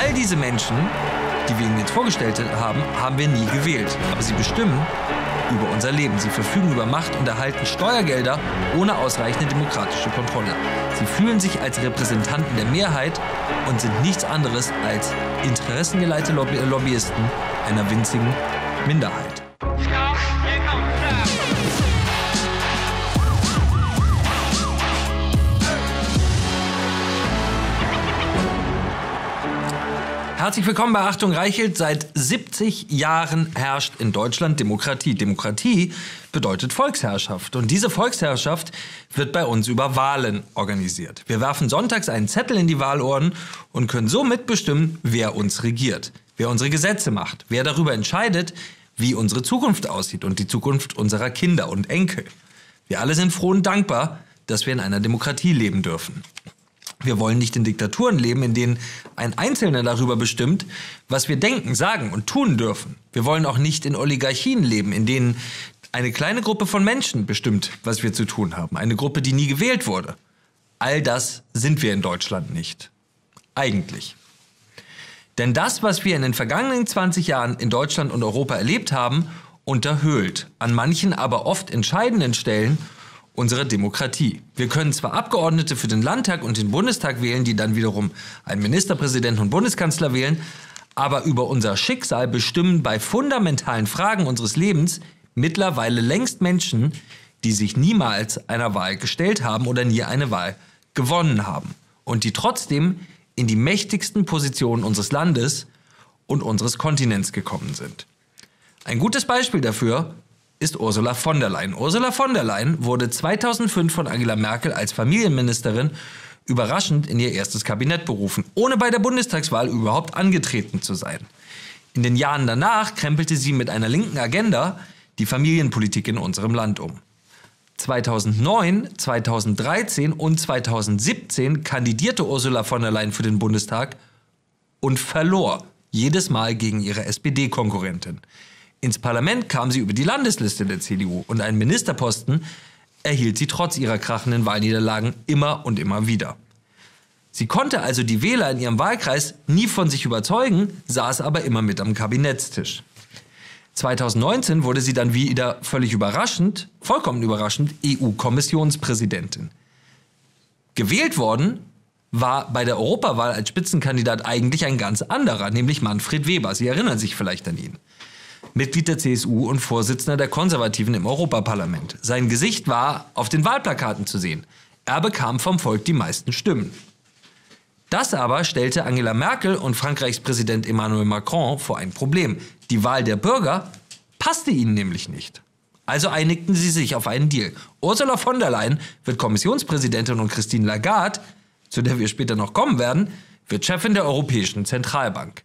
All diese Menschen, die wir Ihnen jetzt vorgestellt haben, haben wir nie gewählt. Aber sie bestimmen über unser Leben. Sie verfügen über Macht und erhalten Steuergelder ohne ausreichende demokratische Kontrolle. Sie fühlen sich als Repräsentanten der Mehrheit und sind nichts anderes als interessengeleitete Lobbyisten einer winzigen Minderheit. Herzlich willkommen bei Achtung Reichelt. Seit 70 Jahren herrscht in Deutschland Demokratie. Demokratie bedeutet Volksherrschaft. Und diese Volksherrschaft wird bei uns über Wahlen organisiert. Wir werfen sonntags einen Zettel in die Wahlurnen und können so mitbestimmen, wer uns regiert, wer unsere Gesetze macht, wer darüber entscheidet, wie unsere Zukunft aussieht und die Zukunft unserer Kinder und Enkel. Wir alle sind froh und dankbar, dass wir in einer Demokratie leben dürfen. Wir wollen nicht in Diktaturen leben, in denen ein Einzelner darüber bestimmt, was wir denken, sagen und tun dürfen. Wir wollen auch nicht in Oligarchien leben, in denen eine kleine Gruppe von Menschen bestimmt, was wir zu tun haben. Eine Gruppe, die nie gewählt wurde. All das sind wir in Deutschland nicht. Eigentlich. Denn das, was wir in den vergangenen 20 Jahren in Deutschland und Europa erlebt haben, unterhöhlt, an manchen aber oft entscheidenden Stellen unserer Demokratie. Wir können zwar Abgeordnete für den Landtag und den Bundestag wählen, die dann wiederum einen Ministerpräsidenten und Bundeskanzler wählen, aber über unser Schicksal bestimmen bei fundamentalen Fragen unseres Lebens mittlerweile längst Menschen, die sich niemals einer Wahl gestellt haben oder nie eine Wahl gewonnen haben und die trotzdem in die mächtigsten Positionen unseres Landes und unseres Kontinents gekommen sind. Ein gutes Beispiel dafür ist Ursula von der Leyen. Ursula von der Leyen wurde 2005 von Angela Merkel als Familienministerin überraschend in ihr erstes Kabinett berufen, ohne bei der Bundestagswahl überhaupt angetreten zu sein. In den Jahren danach krempelte sie mit einer linken Agenda die Familienpolitik in unserem Land um. 2009, 2013 und 2017 kandidierte Ursula von der Leyen für den Bundestag und verlor jedes Mal gegen ihre SPD-Konkurrentin. Ins Parlament kam sie über die Landesliste der CDU und einen Ministerposten erhielt sie trotz ihrer krachenden Wahlniederlagen immer und immer wieder. Sie konnte also die Wähler in ihrem Wahlkreis nie von sich überzeugen, saß aber immer mit am Kabinettstisch. 2019 wurde sie dann wieder völlig überraschend, vollkommen überraschend, EU-Kommissionspräsidentin. Gewählt worden war bei der Europawahl als Spitzenkandidat eigentlich ein ganz anderer, nämlich Manfred Weber. Sie erinnern sich vielleicht an ihn. Mitglied der CSU und Vorsitzender der Konservativen im Europaparlament. Sein Gesicht war auf den Wahlplakaten zu sehen. Er bekam vom Volk die meisten Stimmen. Das aber stellte Angela Merkel und Frankreichs Präsident Emmanuel Macron vor ein Problem. Die Wahl der Bürger passte ihnen nämlich nicht. Also einigten sie sich auf einen Deal. Ursula von der Leyen wird Kommissionspräsidentin und Christine Lagarde, zu der wir später noch kommen werden, wird Chefin der Europäischen Zentralbank.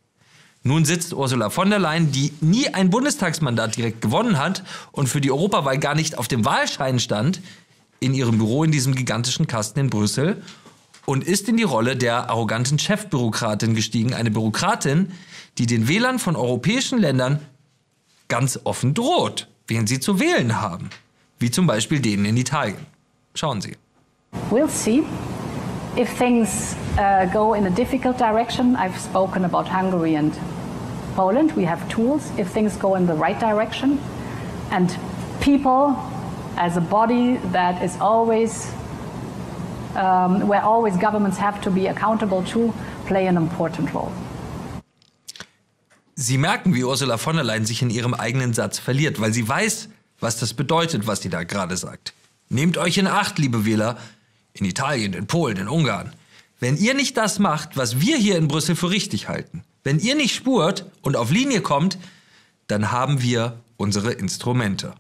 Nun sitzt Ursula von der Leyen, die nie ein Bundestagsmandat direkt gewonnen hat und für die Europawahl gar nicht auf dem Wahlschein stand, in ihrem Büro in diesem gigantischen Kasten in Brüssel und ist in die Rolle der arroganten Chefbürokratin gestiegen. Eine Bürokratin, die den Wählern von europäischen Ländern ganz offen droht, wen sie zu wählen haben. Wie zum Beispiel denen in Italien. Schauen Sie. We'll see. If things uh, go in a difficult direction, I've spoken about Hungary and Poland. We have tools if things go in the right direction. And people, as a body that is always, um, where always governments have to be accountable to, play an important role. Sie merken, wie Ursula von der Leyen sich in ihrem eigenen Satz verliert, weil sie weiß, was das bedeutet, was sie da gerade sagt. Nehmt euch in Acht, liebe Wähler, in Italien, in Polen, in Ungarn. Wenn ihr nicht das macht, was wir hier in Brüssel für richtig halten, wenn ihr nicht spurt und auf Linie kommt, dann haben wir unsere Instrumente.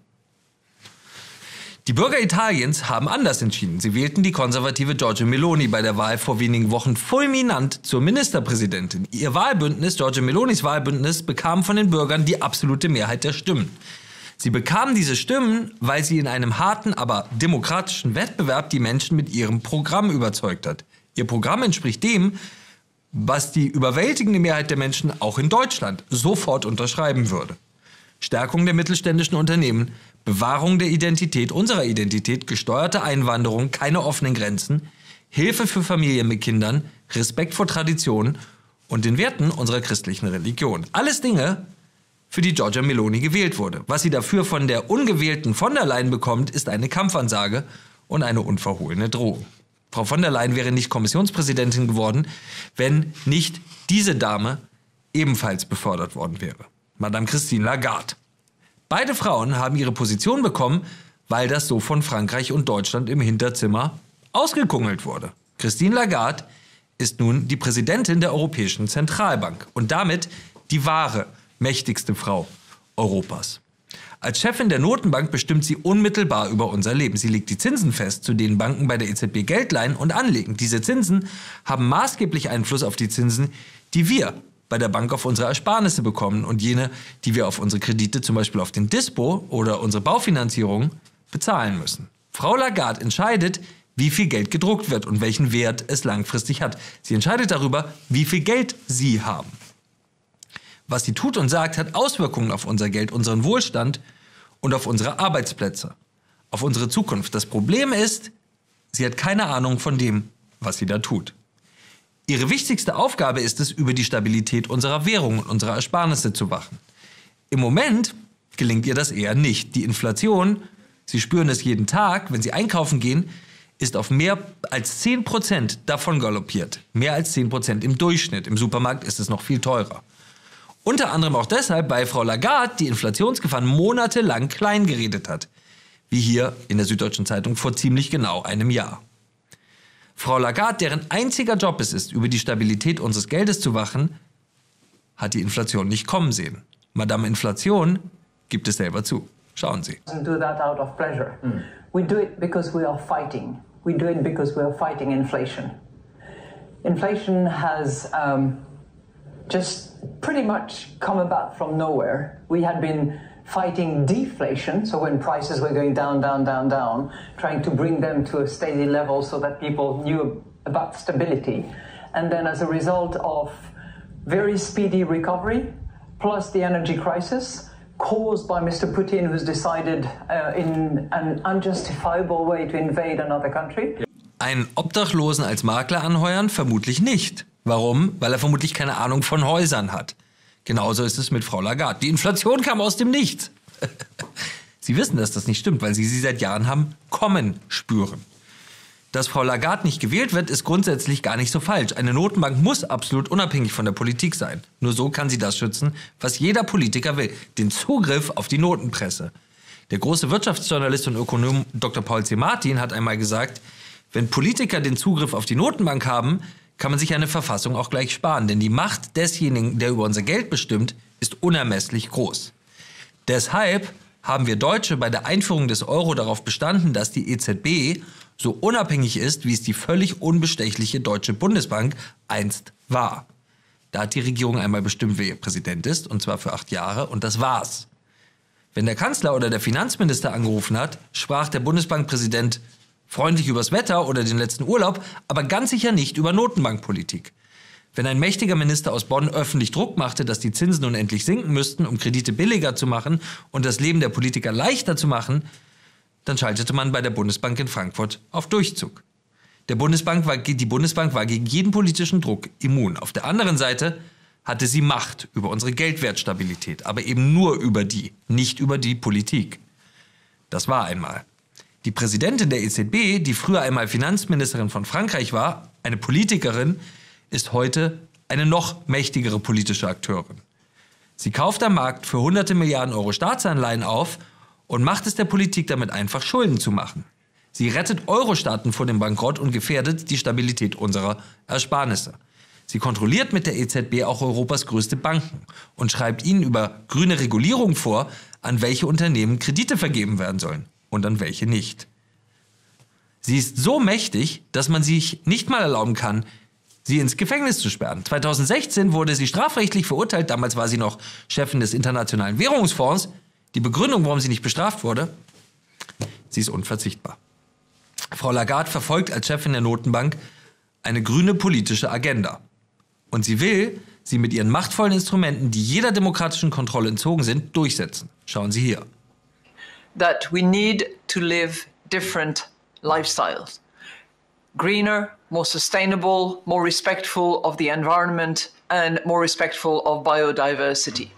Die Bürger Italiens haben anders entschieden. Sie wählten die konservative Giorgia Meloni bei der Wahl vor wenigen Wochen fulminant zur Ministerpräsidentin. Ihr Wahlbündnis, Giorgia Melonis Wahlbündnis, bekam von den Bürgern die absolute Mehrheit der Stimmen. Sie bekamen diese Stimmen, weil sie in einem harten, aber demokratischen Wettbewerb die Menschen mit ihrem Programm überzeugt hat. Ihr Programm entspricht dem, was die überwältigende Mehrheit der Menschen auch in Deutschland sofort unterschreiben würde. Stärkung der mittelständischen Unternehmen, Bewahrung der Identität, unserer Identität, gesteuerte Einwanderung, keine offenen Grenzen, Hilfe für Familien mit Kindern, Respekt vor Traditionen und den Werten unserer christlichen Religion. Alles Dinge, für die Giorgia Meloni gewählt wurde. Was sie dafür von der ungewählten von der Leyen bekommt, ist eine Kampfansage und eine unverhohlene Drohung. Frau von der Leyen wäre nicht Kommissionspräsidentin geworden, wenn nicht diese Dame ebenfalls befördert worden wäre. Madame Christine Lagarde. Beide Frauen haben ihre Position bekommen, weil das so von Frankreich und Deutschland im Hinterzimmer ausgekungelt wurde. Christine Lagarde ist nun die Präsidentin der Europäischen Zentralbank und damit die wahre mächtigste Frau Europas. Als Chefin der Notenbank bestimmt sie unmittelbar über unser Leben. Sie legt die Zinsen fest, zu denen Banken bei der EZB Geld leihen und anlegen. Diese Zinsen haben maßgeblich Einfluss auf die Zinsen, die wir bei der Bank auf unsere Ersparnisse bekommen und jene, die wir auf unsere Kredite, zum Beispiel auf den Dispo oder unsere Baufinanzierung, bezahlen müssen. Frau Lagarde entscheidet, wie viel Geld gedruckt wird und welchen Wert es langfristig hat. Sie entscheidet darüber, wie viel Geld Sie haben. Was sie tut und sagt, hat Auswirkungen auf unser Geld, unseren Wohlstand und auf unsere Arbeitsplätze, auf unsere Zukunft. Das Problem ist, sie hat keine Ahnung von dem, was sie da tut. Ihre wichtigste Aufgabe ist es, über die Stabilität unserer Währung und unserer Ersparnisse zu wachen. Im Moment gelingt ihr das eher nicht. Die Inflation, Sie spüren es jeden Tag, wenn Sie einkaufen gehen, ist auf mehr als 10% davon galoppiert. Mehr als 10% im Durchschnitt. Im Supermarkt ist es noch viel teurer. Unter anderem auch deshalb, weil Frau Lagarde die Inflationsgefahren monatelang klein geredet hat. Wie hier in der Süddeutschen Zeitung vor ziemlich genau einem Jahr. Frau Lagarde, deren einziger Job es ist, über die Stabilität unseres Geldes zu wachen, hat die Inflation nicht kommen sehen. Madame Inflation gibt es selber zu. Schauen Sie. do that out of pleasure. Mm. We do it because we are fighting. We do it because we are fighting inflation. Inflation has um, just pretty much come about from nowhere. We had been fighting deflation, so when prices were going down, down, down, down, trying to bring them to a steady level so that people knew about stability. And then as a result of very speedy recovery, plus the energy crisis, caused by Mr. Putin, who's decided uh, in an unjustifiable way to invade another country. Einen Obdachlosen als Makler anheuern? Vermutlich nicht. Warum? Weil er vermutlich keine Ahnung von Häusern hat. Genauso ist es mit Frau Lagarde. Die Inflation kam aus dem Nichts. sie wissen, dass das nicht stimmt, weil sie sie seit Jahren haben kommen spüren. Dass Frau Lagarde nicht gewählt wird, ist grundsätzlich gar nicht so falsch. Eine Notenbank muss absolut unabhängig von der Politik sein. Nur so kann sie das schützen, was jeder Politiker will. Den Zugriff auf die Notenpresse. Der große Wirtschaftsjournalist und Ökonom Dr. Paul C. Martin hat einmal gesagt, wenn Politiker den Zugriff auf die Notenbank haben, kann man sich eine Verfassung auch gleich sparen, denn die Macht desjenigen, der über unser Geld bestimmt, ist unermesslich groß. Deshalb haben wir Deutsche bei der Einführung des Euro darauf bestanden, dass die EZB so unabhängig ist, wie es die völlig unbestechliche Deutsche Bundesbank einst war. Da hat die Regierung einmal bestimmt, wer ihr Präsident ist, und zwar für acht Jahre, und das war's. Wenn der Kanzler oder der Finanzminister angerufen hat, sprach der Bundesbankpräsident freundlich übers Wetter oder den letzten Urlaub, aber ganz sicher nicht über Notenbankpolitik. Wenn ein mächtiger Minister aus Bonn öffentlich Druck machte, dass die Zinsen nun endlich sinken müssten, um Kredite billiger zu machen und das Leben der Politiker leichter zu machen, dann schaltete man bei der Bundesbank in Frankfurt auf Durchzug. Der Bundesbank war, die Bundesbank war gegen jeden politischen Druck immun. Auf der anderen Seite hatte sie Macht über unsere Geldwertstabilität, aber eben nur über die, nicht über die Politik. Das war einmal. Die Präsidentin der EZB, die früher einmal Finanzministerin von Frankreich war, eine Politikerin, ist heute eine noch mächtigere politische Akteurin. Sie kauft am Markt für hunderte Milliarden Euro Staatsanleihen auf und macht es der Politik damit einfach, Schulden zu machen. Sie rettet Euro-Staaten vor dem Bankrott und gefährdet die Stabilität unserer Ersparnisse. Sie kontrolliert mit der EZB auch Europas größte Banken und schreibt ihnen über grüne Regulierung vor, an welche Unternehmen Kredite vergeben werden sollen und an welche nicht. Sie ist so mächtig, dass man sich nicht mal erlauben kann, sie ins Gefängnis zu sperren. 2016 wurde sie strafrechtlich verurteilt, damals war sie noch Chefin des Internationalen Währungsfonds. Die Begründung, warum sie nicht bestraft wurde, sie ist unverzichtbar. Frau Lagarde verfolgt als Chefin der Notenbank eine grüne politische Agenda. Und sie will sie mit ihren machtvollen Instrumenten, die jeder demokratischen Kontrolle entzogen sind, durchsetzen. Schauen Sie hier. That we need to live different lifestyles greener, more sustainable, more respectful of the environment, and more respectful of biodiversity.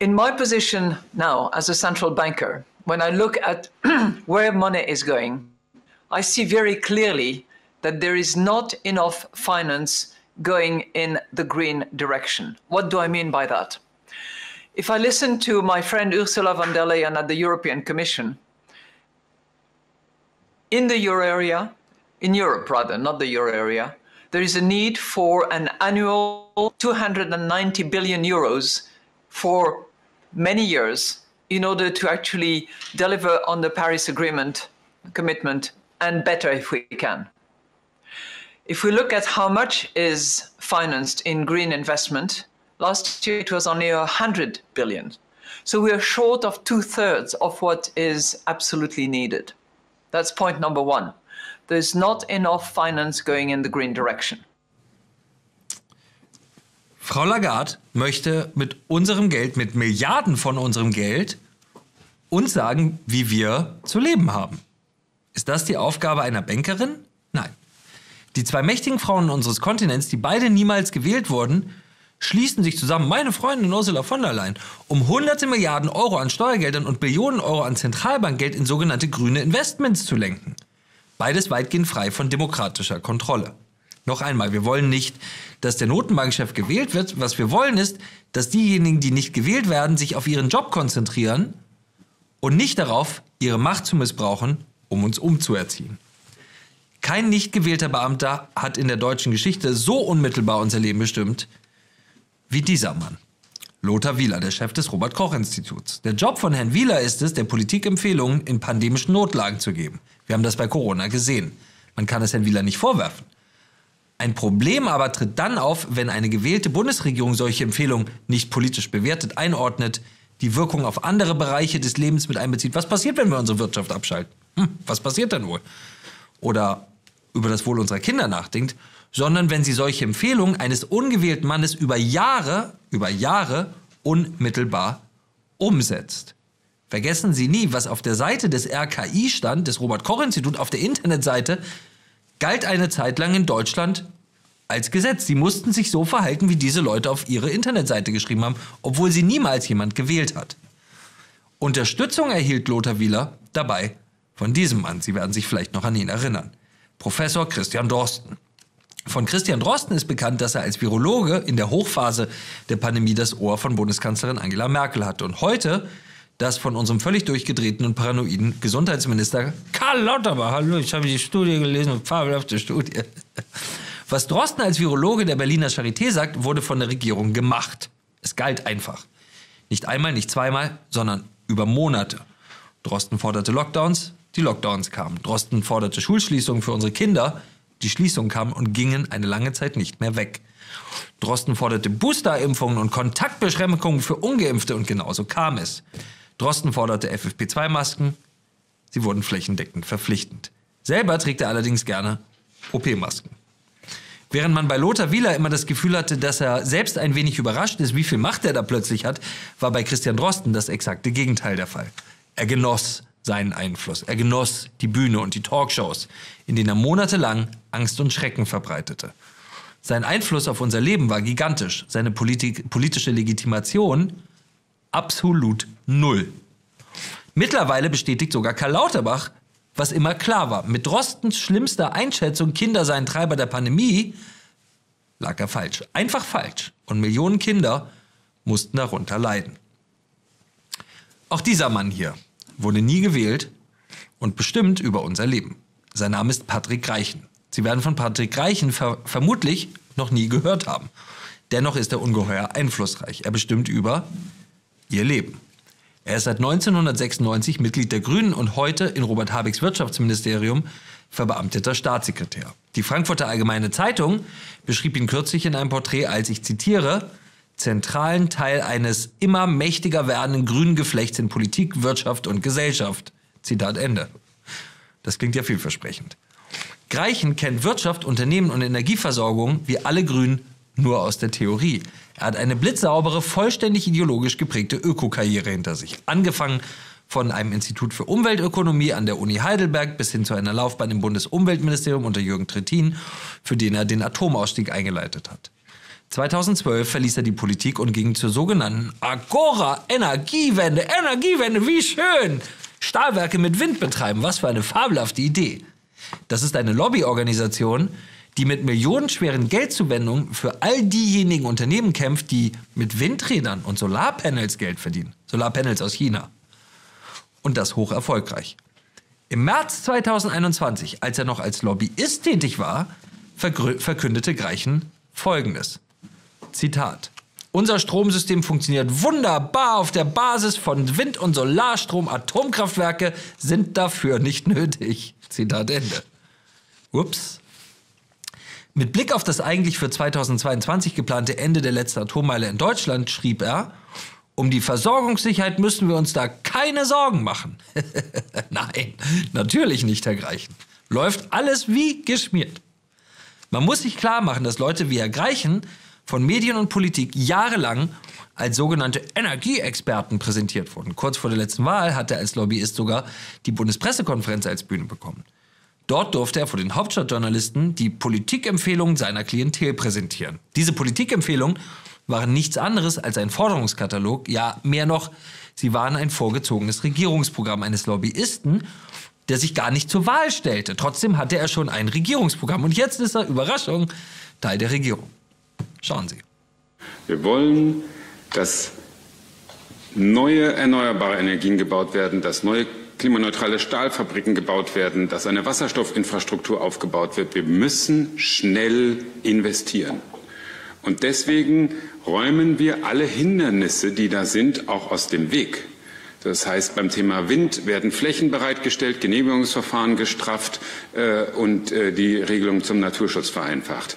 In my position now as a central banker, when I look at where money is going, I see very clearly that there is not enough finance going in the green direction. What do I mean by that? If I listen to my friend Ursula von der Leyen at the European Commission, in the euro area, in Europe rather, not the euro area, there is a need for an annual 290 billion euros for many years in order to actually deliver on the Paris Agreement commitment and better if we can. If we look at how much is financed in green investment, last year it was only 100 billion. So we are short of two thirds of what is absolutely needed. That's point number one. There's not enough finance going in the green direction. Frau Lagarde möchte mit unserem Geld, mit Milliarden von unserem Geld, uns sagen, wie wir zu leben haben. Ist das die Aufgabe einer Bankerin? Nein. Die zwei mächtigen Frauen unseres Kontinents, die beide niemals gewählt wurden, schließen sich zusammen, meine Freundin Ursula von der Leyen, um hunderte Milliarden Euro an Steuergeldern und Billionen Euro an Zentralbankgeld in sogenannte grüne Investments zu lenken. Beides weitgehend frei von demokratischer Kontrolle. Noch einmal, wir wollen nicht, dass der Notenbankchef gewählt wird. Was wir wollen ist, dass diejenigen, die nicht gewählt werden, sich auf ihren Job konzentrieren und nicht darauf, ihre Macht zu missbrauchen, um uns umzuerziehen. Kein nicht gewählter Beamter hat in der deutschen Geschichte so unmittelbar unser Leben bestimmt wie dieser Mann. Lothar Wieler, der Chef des Robert Koch Instituts. Der Job von Herrn Wieler ist es, der Politik Empfehlungen in pandemischen Notlagen zu geben. Wir haben das bei Corona gesehen. Man kann es Herrn Wieler nicht vorwerfen. Ein Problem aber tritt dann auf, wenn eine gewählte Bundesregierung solche Empfehlungen nicht politisch bewertet, einordnet, die Wirkung auf andere Bereiche des Lebens mit einbezieht. Was passiert, wenn wir unsere Wirtschaft abschalten? Hm, was passiert dann wohl? Oder über das Wohl unserer Kinder nachdenkt, sondern wenn sie solche Empfehlungen eines ungewählten Mannes über Jahre, über Jahre unmittelbar umsetzt. Vergessen Sie nie, was auf der Seite des RKI stand, des Robert Koch Institut, auf der Internetseite, galt eine Zeit lang in Deutschland als Gesetz. Sie mussten sich so verhalten, wie diese Leute auf ihre Internetseite geschrieben haben, obwohl sie niemals jemand gewählt hat. Unterstützung erhielt Lothar Wieler dabei von diesem Mann. Sie werden sich vielleicht noch an ihn erinnern. Professor Christian Drosten. Von Christian Drosten ist bekannt, dass er als Virologe in der Hochphase der Pandemie das Ohr von Bundeskanzlerin Angela Merkel hatte. Und heute das von unserem völlig durchgedrehten und paranoiden Gesundheitsminister Karl Lauterbach. Hallo, ich habe die Studie gelesen, fabelhafte Studie. Was Drosten als Virologe der Berliner Charité sagt, wurde von der Regierung gemacht. Es galt einfach. Nicht einmal, nicht zweimal, sondern über Monate. Drosten forderte Lockdowns, die Lockdowns kamen. Drosten forderte Schulschließungen für unsere Kinder, die Schließungen kamen und gingen eine lange Zeit nicht mehr weg. Drosten forderte Boosterimpfungen und Kontaktbeschränkungen für Ungeimpfte und genauso kam es. Drosten forderte FFP2-Masken. Sie wurden flächendeckend verpflichtend. Selber trägt er allerdings gerne OP-Masken. Während man bei Lothar Wieler immer das Gefühl hatte, dass er selbst ein wenig überrascht ist, wie viel Macht er da plötzlich hat, war bei Christian Drosten das exakte Gegenteil der Fall. Er genoss seinen Einfluss. Er genoss die Bühne und die Talkshows, in denen er monatelang Angst und Schrecken verbreitete. Sein Einfluss auf unser Leben war gigantisch. Seine Politik, politische Legitimation absolut null. Mittlerweile bestätigt sogar Karl Lauterbach, was immer klar war. Mit Drostens schlimmster Einschätzung, Kinder seien Treiber der Pandemie, lag er falsch. Einfach falsch. Und Millionen Kinder mussten darunter leiden. Auch dieser Mann hier wurde nie gewählt und bestimmt über unser Leben. Sein Name ist Patrick Reichen. Sie werden von Patrick Reichen ver vermutlich noch nie gehört haben. Dennoch ist er ungeheuer einflussreich. Er bestimmt über ihr Leben. Er ist seit 1996 Mitglied der Grünen und heute in Robert Habecks Wirtschaftsministerium verbeamteter Staatssekretär. Die Frankfurter Allgemeine Zeitung beschrieb ihn kürzlich in einem Porträt als, ich zitiere, zentralen Teil eines immer mächtiger werdenden grünen Geflechts in Politik, Wirtschaft und Gesellschaft. Zitat Ende. Das klingt ja vielversprechend. Greichen kennt Wirtschaft, Unternehmen und Energieversorgung wie alle Grünen nur aus der Theorie. Er hat eine blitzsaubere, vollständig ideologisch geprägte Ökokarriere hinter sich. Angefangen von einem Institut für Umweltökonomie an der Uni Heidelberg bis hin zu einer Laufbahn im Bundesumweltministerium unter Jürgen Trittin, für den er den Atomausstieg eingeleitet hat. 2012 verließ er die Politik und ging zur sogenannten Agora Energiewende. Energiewende, wie schön! Stahlwerke mit Wind betreiben, was für eine fabelhafte Idee. Das ist eine Lobbyorganisation, die mit millionenschweren Geldzuwendungen für all diejenigen Unternehmen kämpft, die mit Windrädern und Solarpanels Geld verdienen. Solarpanels aus China. Und das hoch erfolgreich. Im März 2021, als er noch als Lobbyist tätig war, verkündete Greichen Folgendes. Zitat. Unser Stromsystem funktioniert wunderbar auf der Basis von Wind- und Solarstrom. Atomkraftwerke sind dafür nicht nötig. Zitat Ende. Ups. Mit Blick auf das eigentlich für 2022 geplante Ende der letzten Atommeile in Deutschland schrieb er, um die Versorgungssicherheit müssen wir uns da keine Sorgen machen. Nein, natürlich nicht, Herr Greichen. Läuft alles wie geschmiert. Man muss sich klar machen, dass Leute wie Herr Greichen von Medien und Politik jahrelang als sogenannte Energieexperten präsentiert wurden. Kurz vor der letzten Wahl hat er als Lobbyist sogar die Bundespressekonferenz als Bühne bekommen. Dort durfte er vor den Hauptstadtjournalisten die Politikempfehlungen seiner Klientel präsentieren. Diese Politikempfehlungen waren nichts anderes als ein Forderungskatalog, ja mehr noch, sie waren ein vorgezogenes Regierungsprogramm eines Lobbyisten, der sich gar nicht zur Wahl stellte. Trotzdem hatte er schon ein Regierungsprogramm und jetzt ist er, Überraschung, Teil der Regierung. Schauen Sie. Wir wollen, dass neue erneuerbare Energien gebaut werden, dass neue klimaneutrale Stahlfabriken gebaut werden, dass eine Wasserstoffinfrastruktur aufgebaut wird. Wir müssen schnell investieren. Und deswegen räumen wir alle Hindernisse, die da sind, auch aus dem Weg. Das heißt, beim Thema Wind werden Flächen bereitgestellt, Genehmigungsverfahren gestrafft äh, und äh, die Regelung zum Naturschutz vereinfacht.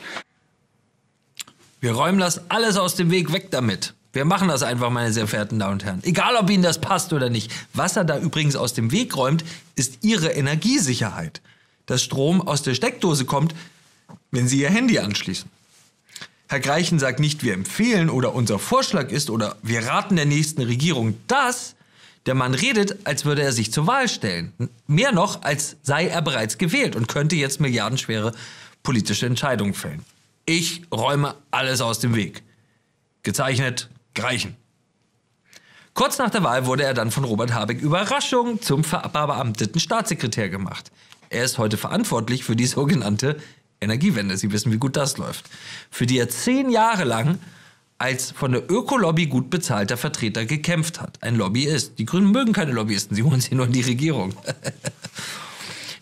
Wir räumen das alles aus dem Weg weg damit. Wir machen das einfach, meine sehr verehrten Damen und Herren. Egal, ob Ihnen das passt oder nicht. Was er da übrigens aus dem Weg räumt, ist Ihre Energiesicherheit. Dass Strom aus der Steckdose kommt, wenn Sie Ihr Handy anschließen. Herr Greichen sagt nicht, wir empfehlen oder unser Vorschlag ist oder wir raten der nächsten Regierung. Das, der Mann redet, als würde er sich zur Wahl stellen. Mehr noch, als sei er bereits gewählt und könnte jetzt milliardenschwere politische Entscheidungen fällen. Ich räume alles aus dem Weg. Gezeichnet Greichen. Kurz nach der Wahl wurde er dann von Robert Habeck Überraschung zum verbeamteten Staatssekretär gemacht. Er ist heute verantwortlich für die sogenannte Energiewende. Sie wissen, wie gut das läuft. Für die er zehn Jahre lang als von der Ökolobby gut bezahlter Vertreter gekämpft hat. Ein Lobbyist. Die Grünen mögen keine Lobbyisten, sie holen sie nur in die Regierung.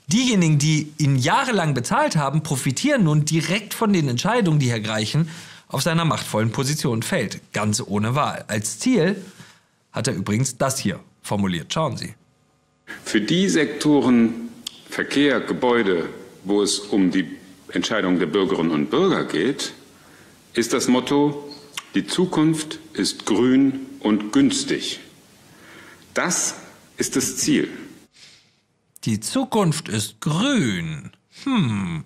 Diejenigen, die ihn jahrelang bezahlt haben, profitieren nun direkt von den Entscheidungen, die Herr Greichen auf seiner machtvollen Position fällt. Ganz ohne Wahl. Als Ziel hat er übrigens das hier formuliert. Schauen Sie. Für die Sektoren Verkehr, Gebäude, wo es um die Entscheidung der Bürgerinnen und Bürger geht, ist das Motto, die Zukunft ist grün und günstig. Das ist das Ziel. Die Zukunft ist grün. Hm,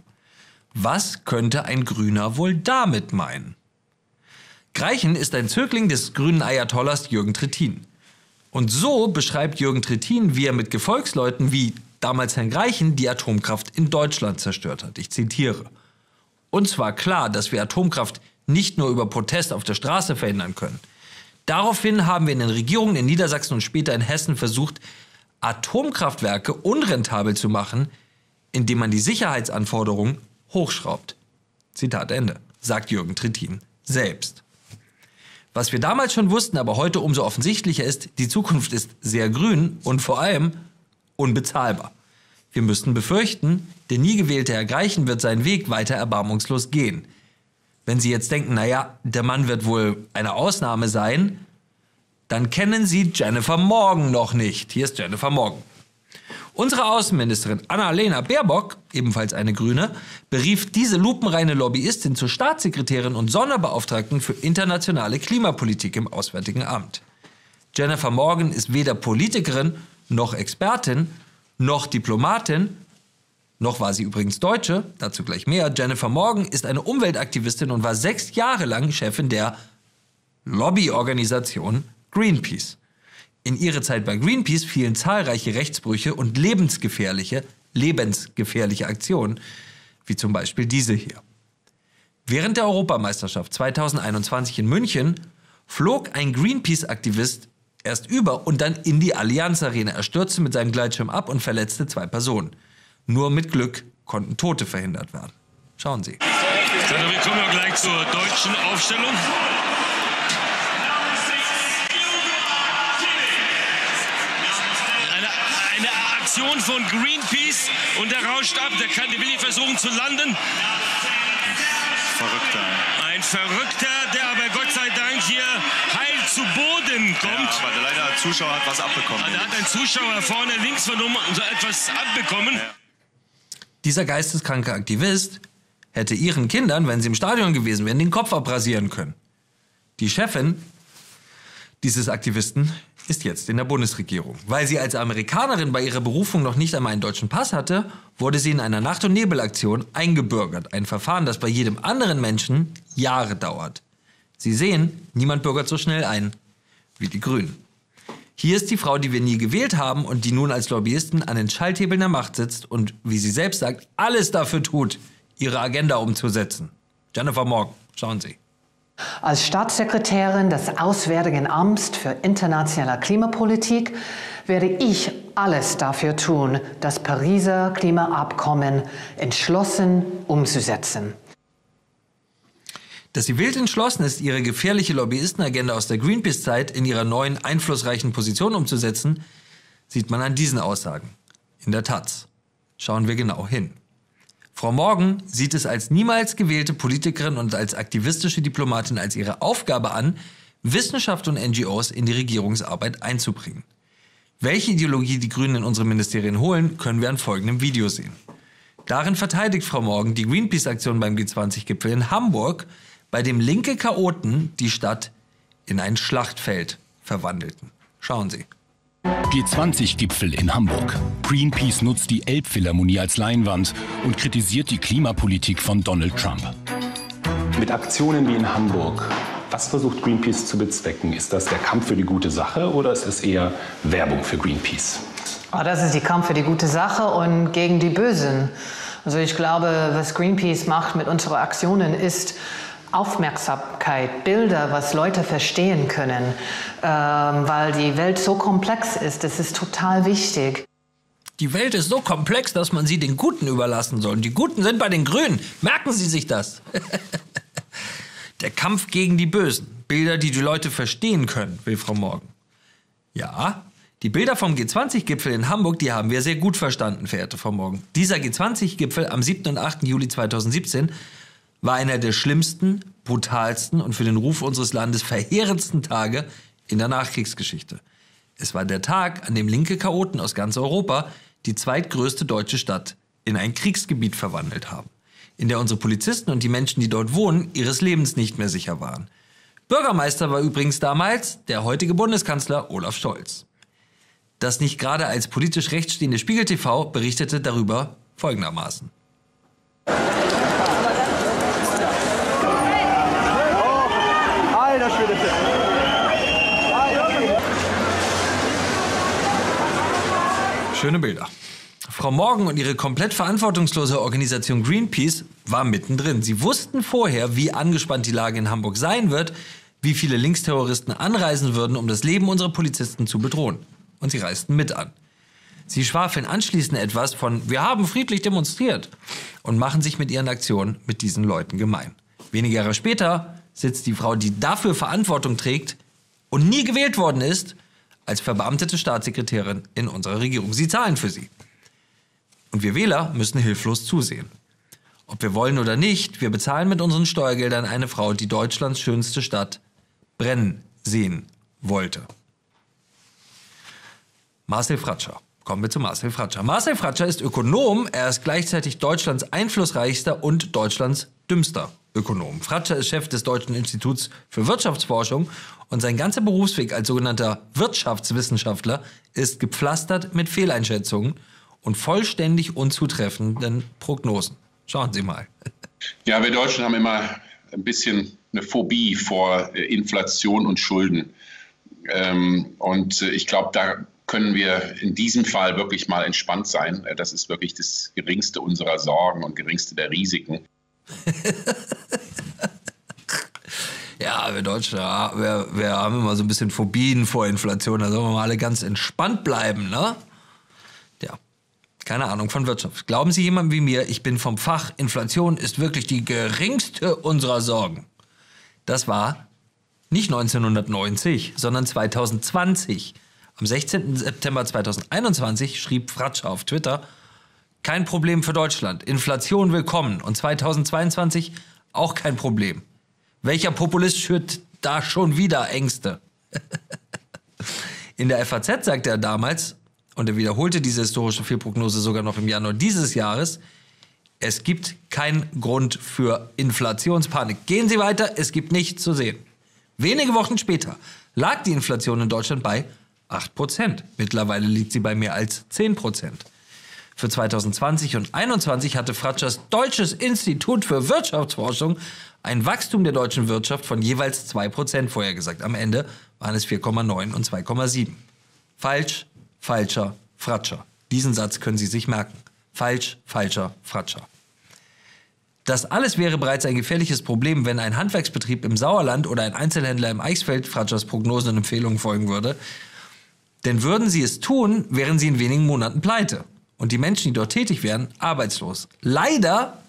was könnte ein Grüner wohl damit meinen? Greichen ist ein Zögling des grünen Ayatollahs Jürgen Trittin. Und so beschreibt Jürgen Trittin, wie er mit Gefolgsleuten wie damals Herrn Greichen die Atomkraft in Deutschland zerstört hat. Ich zitiere. Uns war klar, dass wir Atomkraft nicht nur über Protest auf der Straße verhindern können. Daraufhin haben wir in den Regierungen in Niedersachsen und später in Hessen versucht, Atomkraftwerke unrentabel zu machen, indem man die Sicherheitsanforderungen hochschraubt. Zitat Ende, sagt Jürgen Trittin selbst. Was wir damals schon wussten, aber heute umso offensichtlicher ist, die Zukunft ist sehr grün und vor allem unbezahlbar. Wir müssten befürchten, der nie gewählte Herr Greichen wird seinen Weg weiter erbarmungslos gehen. Wenn Sie jetzt denken, naja, der Mann wird wohl eine Ausnahme sein, dann kennen Sie Jennifer Morgan noch nicht. Hier ist Jennifer Morgan. Unsere Außenministerin Annalena Baerbock, ebenfalls eine Grüne, berief diese lupenreine Lobbyistin zur Staatssekretärin und Sonderbeauftragten für internationale Klimapolitik im Auswärtigen Amt. Jennifer Morgan ist weder Politikerin noch Expertin noch Diplomatin, noch war sie übrigens Deutsche, dazu gleich mehr. Jennifer Morgan ist eine Umweltaktivistin und war sechs Jahre lang Chefin der Lobbyorganisation Greenpeace. In ihre Zeit bei Greenpeace fielen zahlreiche Rechtsbrüche und lebensgefährliche, lebensgefährliche Aktionen, wie zum Beispiel diese hier. Während der Europameisterschaft 2021 in München flog ein Greenpeace-Aktivist erst über und dann in die Allianz Arena. Er stürzte mit seinem Gleitschirm ab und verletzte zwei Personen. Nur mit Glück konnten Tote verhindert werden. Schauen Sie. Wir kommen ja gleich zur deutschen Aufstellung. Aktion von Greenpeace und der rauscht ab. Der, kann, der will versuchen zu landen. Verrückter. Ein Verrückter, der aber Gott sei Dank hier heil zu Boden kommt. Ja, aber leider der Zuschauer hat was abbekommen. Also hat ein Zuschauer vorne links von oben so etwas abbekommen. Ja. Dieser geisteskranke Aktivist hätte ihren Kindern, wenn sie im Stadion gewesen wären, den Kopf abrasieren können. Die Chefin dieses Aktivisten ist jetzt in der Bundesregierung. Weil sie als Amerikanerin bei ihrer Berufung noch nicht einmal einen deutschen Pass hatte, wurde sie in einer Nacht- und Nebelaktion eingebürgert. Ein Verfahren, das bei jedem anderen Menschen Jahre dauert. Sie sehen, niemand bürgert so schnell ein wie die Grünen. Hier ist die Frau, die wir nie gewählt haben und die nun als Lobbyisten an den Schalthebeln der Macht sitzt und, wie sie selbst sagt, alles dafür tut, ihre Agenda umzusetzen. Jennifer Morgan, schauen Sie. Als Staatssekretärin des Auswärtigen Amts für internationale Klimapolitik werde ich alles dafür tun, das Pariser Klimaabkommen entschlossen umzusetzen. Dass sie wild entschlossen ist, ihre gefährliche Lobbyistenagenda aus der Greenpeace-Zeit in ihrer neuen einflussreichen Position umzusetzen, sieht man an diesen Aussagen. In der Taz. Schauen wir genau hin. Frau Morgan sieht es als niemals gewählte Politikerin und als aktivistische Diplomatin als ihre Aufgabe an, Wissenschaft und NGOs in die Regierungsarbeit einzubringen. Welche Ideologie die Grünen in unsere Ministerien holen, können wir an folgendem Video sehen. Darin verteidigt Frau Morgan die Greenpeace-Aktion beim G20-Gipfel in Hamburg, bei dem linke Chaoten die Stadt in ein Schlachtfeld verwandelten. Schauen Sie. G20-Gipfel in Hamburg. Greenpeace nutzt die Elbphilharmonie als Leinwand und kritisiert die Klimapolitik von Donald Trump. Mit Aktionen wie in Hamburg, was versucht Greenpeace zu bezwecken? Ist das der Kampf für die gute Sache oder ist es eher Werbung für Greenpeace? Oh, das ist die Kampf für die gute Sache und gegen die Bösen. Also ich glaube, was Greenpeace macht mit unseren Aktionen ist, Aufmerksamkeit, Bilder, was Leute verstehen können, ähm, weil die Welt so komplex ist. Das ist total wichtig. Die Welt ist so komplex, dass man sie den Guten überlassen soll. Und die Guten sind bei den Grünen. Merken Sie sich das. Der Kampf gegen die Bösen. Bilder, die die Leute verstehen können, will Frau Morgan. Ja, die Bilder vom G20-Gipfel in Hamburg, die haben wir sehr gut verstanden, verehrte Frau Morgan. Dieser G20-Gipfel am 7. und 8. Juli 2017 war einer der schlimmsten, brutalsten und für den Ruf unseres Landes verheerendsten Tage in der Nachkriegsgeschichte. Es war der Tag, an dem linke Chaoten aus ganz Europa die zweitgrößte deutsche Stadt in ein Kriegsgebiet verwandelt haben, in der unsere Polizisten und die Menschen, die dort wohnen, ihres Lebens nicht mehr sicher waren. Bürgermeister war übrigens damals der heutige Bundeskanzler Olaf Scholz. Das nicht gerade als politisch rechtsstehende Spiegel TV berichtete darüber folgendermaßen. Alter Schwede. Schöne Bilder. Frau Morgan und ihre komplett verantwortungslose Organisation Greenpeace war mittendrin. Sie wussten vorher, wie angespannt die Lage in Hamburg sein wird, wie viele Linksterroristen anreisen würden, um das Leben unserer Polizisten zu bedrohen. Und sie reisten mit an. Sie schwafeln anschließend etwas von Wir haben friedlich demonstriert und machen sich mit ihren Aktionen mit diesen Leuten gemein. Wenige Jahre später sitzt die Frau, die dafür Verantwortung trägt und nie gewählt worden ist, als verbeamtete Staatssekretärin in unserer Regierung. Sie zahlen für sie. Und wir Wähler müssen hilflos zusehen. Ob wir wollen oder nicht, wir bezahlen mit unseren Steuergeldern eine Frau, die Deutschlands schönste Stadt brennen sehen wollte. Marcel Fratscher. Kommen wir zu Marcel Fratscher. Marcel Fratscher ist Ökonom, er ist gleichzeitig Deutschlands einflussreichster und Deutschlands dümmster Ökonom. Fratscher ist Chef des Deutschen Instituts für Wirtschaftsforschung und sein ganzer Berufsweg als sogenannter Wirtschaftswissenschaftler ist gepflastert mit Fehleinschätzungen und vollständig unzutreffenden Prognosen. Schauen Sie mal. Ja, wir Deutschen haben immer ein bisschen eine Phobie vor Inflation und Schulden. Ähm, und ich glaube, da können wir in diesem Fall wirklich mal entspannt sein. Das ist wirklich das geringste unserer Sorgen und geringste der Risiken. ja, wir Deutschen, wir, wir haben immer so ein bisschen Phobien vor Inflation. Da sollen wir mal alle ganz entspannt bleiben, ne? Ja, keine Ahnung von Wirtschaft. Glauben Sie jemandem wie mir, ich bin vom Fach, Inflation ist wirklich die geringste unserer Sorgen. Das war nicht 1990, sondern 2020. Am 16. September 2021 schrieb Fratscher auf Twitter, kein Problem für Deutschland, Inflation willkommen und 2022 auch kein Problem. Welcher Populist schürt da schon wieder Ängste? In der FAZ sagte er damals, und er wiederholte diese historische Fehlprognose sogar noch im Januar dieses Jahres, es gibt keinen Grund für Inflationspanik. Gehen Sie weiter, es gibt nichts zu sehen. Wenige Wochen später lag die Inflation in Deutschland bei 8%. Mittlerweile liegt sie bei mehr als 10%. Für 2020 und 2021 hatte Fratschers Deutsches Institut für Wirtschaftsforschung ein Wachstum der deutschen Wirtschaft von jeweils 2% vorhergesagt. Am Ende waren es 4,9 und 2,7. Falsch, falscher, Fratscher. Diesen Satz können Sie sich merken. Falsch, falscher, Fratscher. Das alles wäre bereits ein gefährliches Problem, wenn ein Handwerksbetrieb im Sauerland oder ein Einzelhändler im Eichsfeld Fratschers Prognosen und Empfehlungen folgen würde. Denn würden sie es tun, wären sie in wenigen Monaten pleite. Und die Menschen, die dort tätig wären, arbeitslos. Leider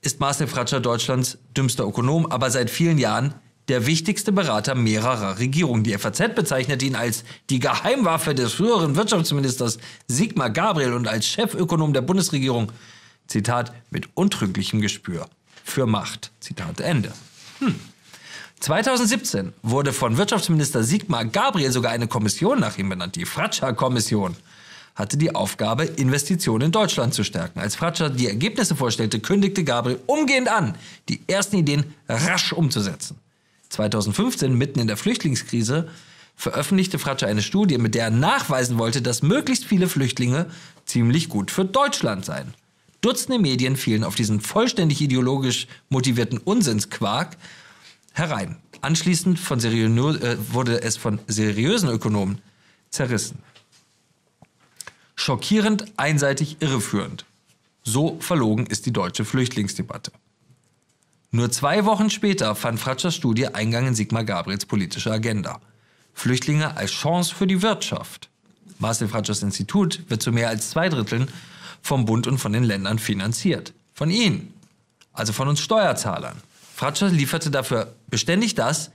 ist Marcel Fratscher Deutschlands dümmster Ökonom, aber seit vielen Jahren der wichtigste Berater mehrerer Regierungen. Die FAZ bezeichnet ihn als die Geheimwaffe des früheren Wirtschaftsministers Sigmar Gabriel und als Chefökonom der Bundesregierung, Zitat, mit untrüglichem Gespür für Macht. Zitat Ende. Hm. 2017 wurde von Wirtschaftsminister Sigmar Gabriel sogar eine Kommission nach ihm benannt, die Fratscher-Kommission hatte die Aufgabe, Investitionen in Deutschland zu stärken. Als Fratscher die Ergebnisse vorstellte, kündigte Gabriel umgehend an, die ersten Ideen rasch umzusetzen. 2015, mitten in der Flüchtlingskrise, veröffentlichte Fratscher eine Studie, mit der er nachweisen wollte, dass möglichst viele Flüchtlinge ziemlich gut für Deutschland seien. Dutzende Medien fielen auf diesen vollständig ideologisch motivierten Unsinnsquark herein. Anschließend äh, wurde es von seriösen Ökonomen zerrissen. Schockierend, einseitig, irreführend. So verlogen ist die deutsche Flüchtlingsdebatte. Nur zwei Wochen später fand Fratschers Studie Eingang in Sigmar Gabriels politische Agenda. Flüchtlinge als Chance für die Wirtschaft. Marcel Fratschers Institut wird zu mehr als zwei Dritteln vom Bund und von den Ländern finanziert. Von Ihnen, also von uns Steuerzahlern. Fratscher lieferte dafür beständig das,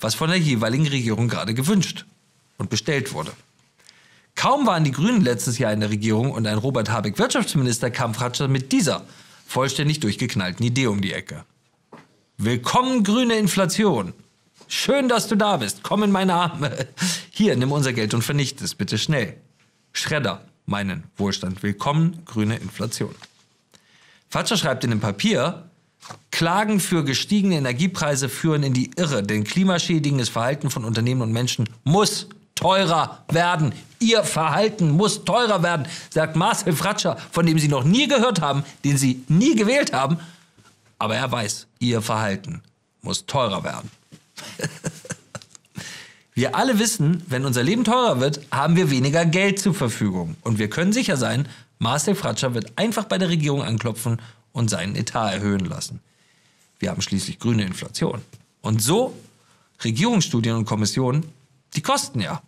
was von der jeweiligen Regierung gerade gewünscht und bestellt wurde. Kaum waren die Grünen letztes Jahr in der Regierung und ein Robert Habeck Wirtschaftsminister, kam Fratscher mit dieser vollständig durchgeknallten Idee um die Ecke. Willkommen grüne Inflation. Schön, dass du da bist. Komm in meine Arme. Hier, nimm unser Geld und vernichte es bitte schnell. Schredder meinen Wohlstand. Willkommen grüne Inflation. Fatscher schreibt in dem Papier, Klagen für gestiegene Energiepreise führen in die Irre, denn klimaschädigendes Verhalten von Unternehmen und Menschen muss teurer werden. Ihr Verhalten muss teurer werden, sagt Marcel Fratscher, von dem Sie noch nie gehört haben, den Sie nie gewählt haben, aber er weiß, ihr Verhalten muss teurer werden. wir alle wissen, wenn unser Leben teurer wird, haben wir weniger Geld zur Verfügung. Und wir können sicher sein, Marcel Fratscher wird einfach bei der Regierung anklopfen und seinen Etat erhöhen lassen. Wir haben schließlich grüne Inflation. Und so, Regierungsstudien und Kommissionen, die kosten ja.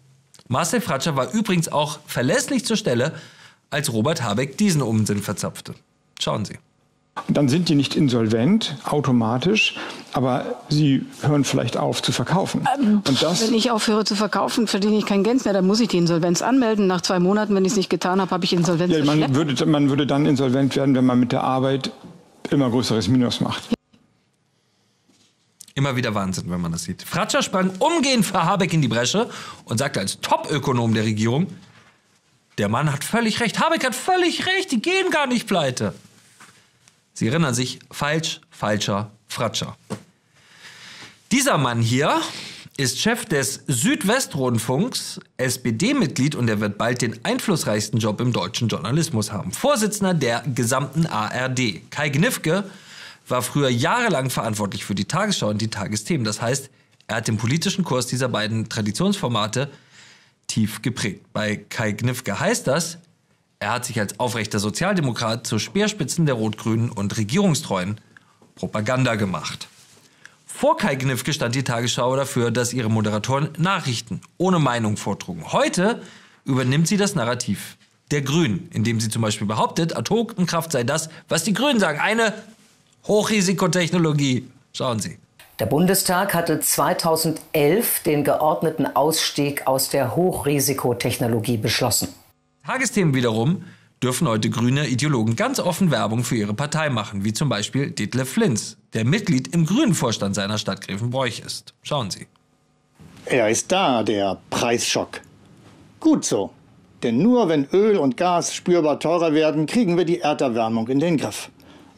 Marcel Fratscher war übrigens auch verlässlich zur Stelle, als Robert Habeck diesen Unsinn verzapfte. Schauen Sie. Dann sind die nicht insolvent automatisch, aber sie hören vielleicht auf zu verkaufen. Ähm, wenn ich aufhöre zu verkaufen, verdiene ich kein Geld mehr. Dann muss ich die Insolvenz anmelden. Nach zwei Monaten, wenn ich es nicht getan habe, habe ich Insolvenz. Ja, man, würde, man würde dann insolvent werden, wenn man mit der Arbeit immer größeres Minus macht. Immer wieder Wahnsinn, wenn man das sieht. Fratscher sprang umgehend für Habeck in die Bresche und sagte als Top-Ökonom der Regierung, der Mann hat völlig recht, Habeck hat völlig recht, die gehen gar nicht pleite. Sie erinnern sich, falsch, falscher, Fratscher. Dieser Mann hier ist Chef des Südwestrundfunks, SPD-Mitglied und er wird bald den einflussreichsten Job im deutschen Journalismus haben. Vorsitzender der gesamten ARD. Kai Gnifke war früher jahrelang verantwortlich für die Tagesschau und die Tagesthemen. Das heißt, er hat den politischen Kurs dieser beiden Traditionsformate tief geprägt. Bei Kai Gnifke heißt das, er hat sich als aufrechter Sozialdemokrat zu Speerspitzen der Rot-Grünen und Regierungstreuen Propaganda gemacht. Vor Kai Gnifke stand die Tagesschau dafür, dass ihre Moderatoren Nachrichten ohne Meinung vortrugen. Heute übernimmt sie das Narrativ der Grünen, indem sie zum Beispiel behauptet, Atomkraft sei das, was die Grünen sagen, eine Hochrisikotechnologie. Schauen Sie. Der Bundestag hatte 2011 den geordneten Ausstieg aus der Hochrisikotechnologie beschlossen. Tagesthemen wiederum dürfen heute grüne Ideologen ganz offen Werbung für ihre Partei machen, wie zum Beispiel Detlef Flinz, der Mitglied im grünen Vorstand seiner Stadt Grevenbroich ist. Schauen Sie. Er ist da, der Preisschock. Gut so. Denn nur wenn Öl und Gas spürbar teurer werden, kriegen wir die Erderwärmung in den Griff.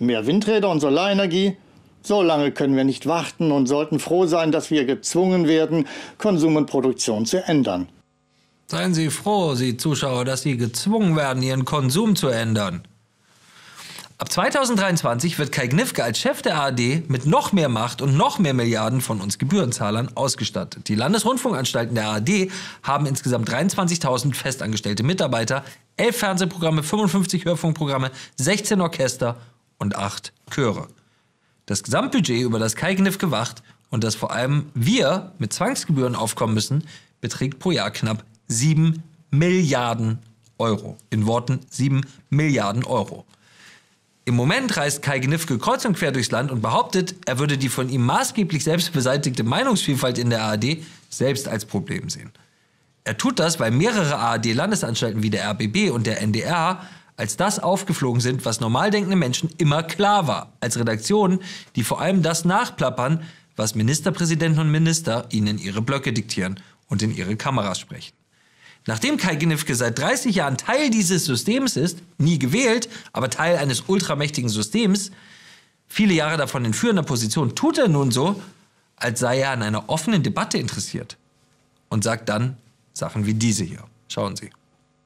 Mehr Windräder und Solarenergie? So lange können wir nicht warten und sollten froh sein, dass wir gezwungen werden, Konsum und Produktion zu ändern. Seien Sie froh, Sie Zuschauer, dass Sie gezwungen werden, Ihren Konsum zu ändern. Ab 2023 wird Kai Gnifke als Chef der ARD mit noch mehr Macht und noch mehr Milliarden von uns Gebührenzahlern ausgestattet. Die Landesrundfunkanstalten der ARD haben insgesamt 23.000 festangestellte Mitarbeiter, 11 Fernsehprogramme, 55 Hörfunkprogramme, 16 Orchester und 8 Chöre. Das Gesamtbudget, über das Kai Gnifke wacht und das vor allem wir mit Zwangsgebühren aufkommen müssen, beträgt pro Jahr knapp 7 Milliarden Euro. In Worten 7 Milliarden Euro. Im Moment reist Kai Gnifke kreuz und quer durchs Land und behauptet, er würde die von ihm maßgeblich selbst beseitigte Meinungsvielfalt in der ARD selbst als Problem sehen. Er tut das, weil mehrere ARD-Landesanstalten wie der RBB und der NDR als das aufgeflogen sind, was normal denkende Menschen immer klar war. Als Redaktionen, die vor allem das nachplappern, was Ministerpräsidenten und Minister ihnen ihre Blöcke diktieren und in ihre Kameras sprechen. Nachdem Kai Gnifke seit 30 Jahren Teil dieses Systems ist, nie gewählt, aber Teil eines ultramächtigen Systems, viele Jahre davon in führender Position, tut er nun so, als sei er an einer offenen Debatte interessiert und sagt dann Sachen wie diese hier. Schauen Sie.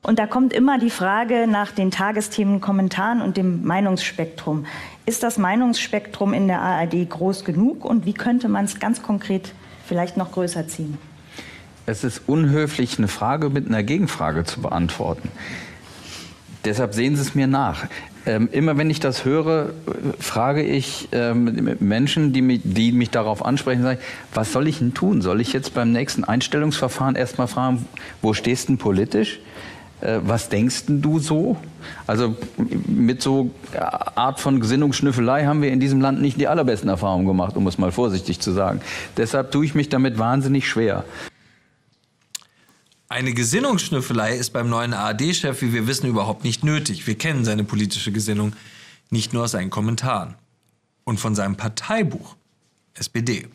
Und da kommt immer die Frage nach den Tagesthemen, Kommentaren und dem Meinungsspektrum. Ist das Meinungsspektrum in der ARD groß genug und wie könnte man es ganz konkret vielleicht noch größer ziehen? Es ist unhöflich, eine Frage mit einer Gegenfrage zu beantworten. Deshalb sehen Sie es mir nach. Ähm, immer wenn ich das höre, frage ich ähm, Menschen, die mich, die mich darauf ansprechen, sage ich, was soll ich denn tun? Soll ich jetzt beim nächsten Einstellungsverfahren erstmal fragen, wo stehst du denn politisch? Äh, was denkst du so? Also mit so Art von Gesinnungsschnüffelei haben wir in diesem Land nicht die allerbesten Erfahrungen gemacht, um es mal vorsichtig zu sagen. Deshalb tue ich mich damit wahnsinnig schwer. Eine Gesinnungsschnüffelei ist beim neuen ARD-Chef, wie wir wissen, überhaupt nicht nötig. Wir kennen seine politische Gesinnung nicht nur aus seinen Kommentaren und von seinem Parteibuch SPD.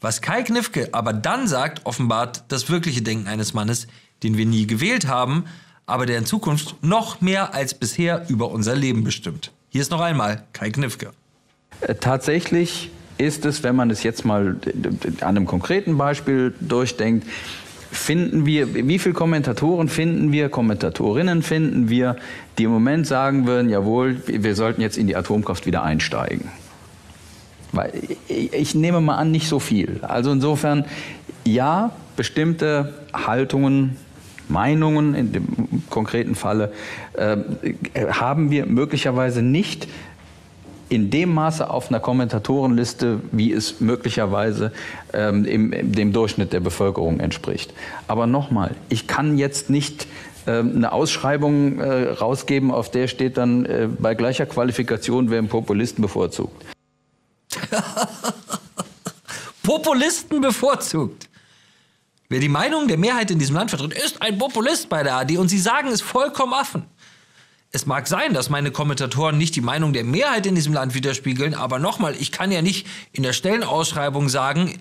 Was Kai Knifke aber dann sagt, offenbart das wirkliche Denken eines Mannes, den wir nie gewählt haben, aber der in Zukunft noch mehr als bisher über unser Leben bestimmt. Hier ist noch einmal Kai Knifke. Äh, tatsächlich ist es, wenn man es jetzt mal an einem konkreten Beispiel durchdenkt, finden wir, wie viele Kommentatoren finden wir, Kommentatorinnen finden wir, die im Moment sagen würden, jawohl, wir sollten jetzt in die Atomkraft wieder einsteigen? Weil ich nehme mal an, nicht so viel. Also insofern, ja, bestimmte Haltungen, Meinungen in dem konkreten Falle äh, haben wir möglicherweise nicht in dem Maße auf einer Kommentatorenliste, wie es möglicherweise ähm, im, dem Durchschnitt der Bevölkerung entspricht. Aber nochmal, ich kann jetzt nicht ähm, eine Ausschreibung äh, rausgeben, auf der steht dann äh, bei gleicher Qualifikation werden Populisten bevorzugt. Populisten bevorzugt. Wer die Meinung der Mehrheit in diesem Land vertritt, ist ein Populist bei der AD und Sie sagen es vollkommen offen. Es mag sein, dass meine Kommentatoren nicht die Meinung der Mehrheit in diesem Land widerspiegeln, aber nochmal, ich kann ja nicht in der Stellenausschreibung sagen,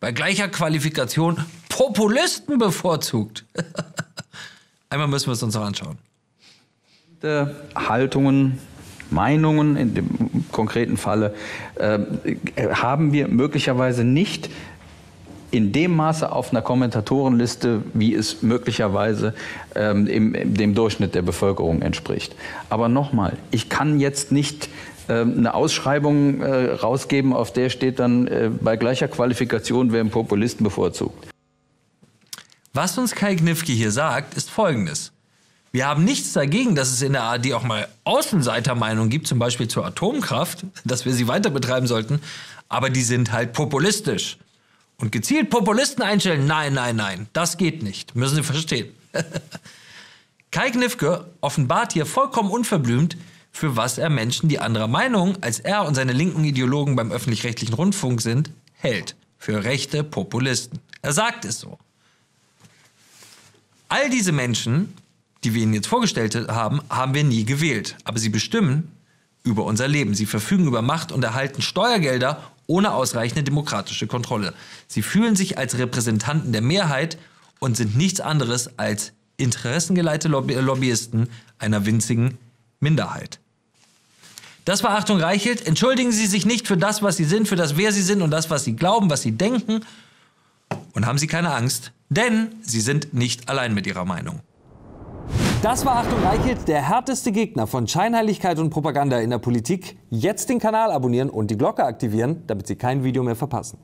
bei gleicher Qualifikation Populisten bevorzugt. Einmal müssen wir es uns noch anschauen. Haltungen, Meinungen in dem konkreten Falle äh, haben wir möglicherweise nicht in dem Maße auf einer Kommentatorenliste, wie es möglicherweise ähm, im, dem Durchschnitt der Bevölkerung entspricht. Aber nochmal, ich kann jetzt nicht ähm, eine Ausschreibung äh, rausgeben, auf der steht dann, äh, bei gleicher Qualifikation werden Populisten bevorzugt. Was uns Kai Gnifke hier sagt, ist Folgendes. Wir haben nichts dagegen, dass es in der ARD auch mal Außenseitermeinungen gibt, zum Beispiel zur Atomkraft, dass wir sie weiter betreiben sollten. Aber die sind halt populistisch. Und gezielt Populisten einstellen, nein, nein, nein, das geht nicht. Müssen Sie verstehen. Kai Knifke offenbart hier vollkommen unverblümt, für was er Menschen, die anderer Meinung als er und seine linken Ideologen beim öffentlich-rechtlichen Rundfunk sind, hält. Für rechte Populisten. Er sagt es so. All diese Menschen, die wir Ihnen jetzt vorgestellt haben, haben wir nie gewählt. Aber sie bestimmen über unser Leben. Sie verfügen über Macht und erhalten Steuergelder ohne ausreichende demokratische Kontrolle. Sie fühlen sich als Repräsentanten der Mehrheit und sind nichts anderes als interessengeleitete Lobby Lobbyisten einer winzigen Minderheit. Das war Achtung Reichelt. Entschuldigen Sie sich nicht für das, was Sie sind, für das, wer Sie sind und das, was Sie glauben, was Sie denken. Und haben Sie keine Angst, denn Sie sind nicht allein mit Ihrer Meinung. Das war Achtung Reichelt, der härteste Gegner von Scheinheiligkeit und Propaganda in der Politik. Jetzt den Kanal abonnieren und die Glocke aktivieren, damit Sie kein Video mehr verpassen.